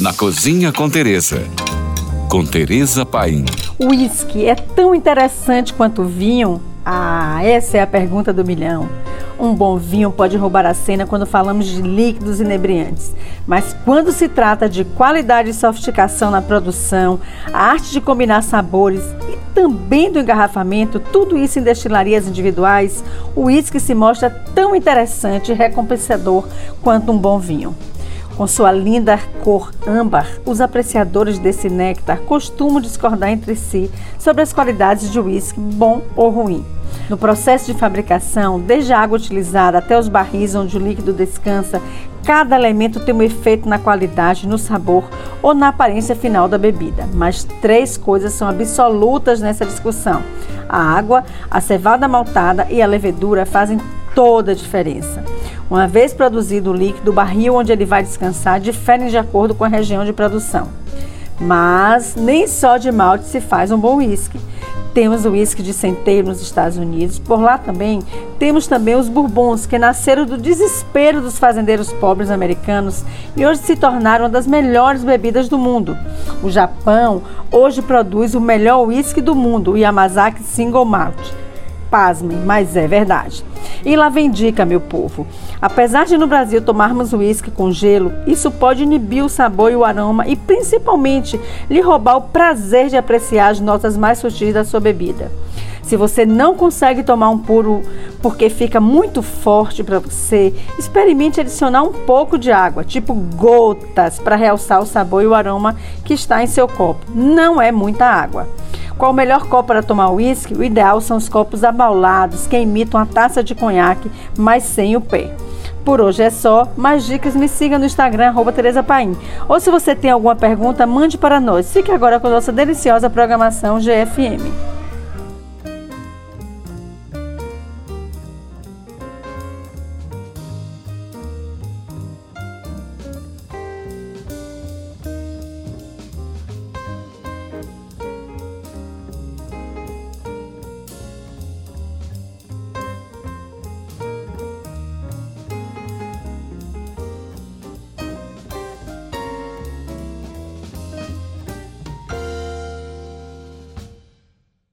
Na Cozinha com Teresa. Com Teresa Paim. O uísque é tão interessante quanto o vinho? Ah, essa é a pergunta do milhão. Um bom vinho pode roubar a cena quando falamos de líquidos inebriantes, mas quando se trata de qualidade e sofisticação na produção, a arte de combinar sabores e também do engarrafamento, tudo isso em destilarias individuais, o uísque se mostra tão interessante e recompensador quanto um bom vinho. Com sua linda cor âmbar, os apreciadores desse néctar costumam discordar entre si sobre as qualidades de uísque bom ou ruim. No processo de fabricação, desde a água utilizada até os barris onde o líquido descansa, cada elemento tem um efeito na qualidade, no sabor ou na aparência final da bebida. Mas três coisas são absolutas nessa discussão: a água, a cevada maltada e a levedura fazem toda a diferença. Uma vez produzido o líquido, o barril onde ele vai descansar difere de acordo com a região de produção. Mas nem só de malte se faz um bom uísque. Temos o uísque de centeio nos Estados Unidos. Por lá também temos também os bourbons, que nasceram do desespero dos fazendeiros pobres americanos e hoje se tornaram uma das melhores bebidas do mundo. O Japão hoje produz o melhor uísque do mundo, o Yamazaki Single Malt. Pasmem, mas é verdade. E lá vem dica, meu povo. Apesar de no Brasil tomarmos uísque com gelo, isso pode inibir o sabor e o aroma e principalmente lhe roubar o prazer de apreciar as notas mais sutis da sua bebida. Se você não consegue tomar um puro porque fica muito forte para você, experimente adicionar um pouco de água, tipo gotas, para realçar o sabor e o aroma que está em seu copo. Não é muita água. Qual o melhor copo para tomar uísque? O ideal são os copos abaulados, que imitam a taça de conhaque, mas sem o pé. Por hoje é só. Mais dicas, me siga no Instagram, Tereza Paim. Ou se você tem alguma pergunta, mande para nós. Fique agora com nossa deliciosa programação GFM.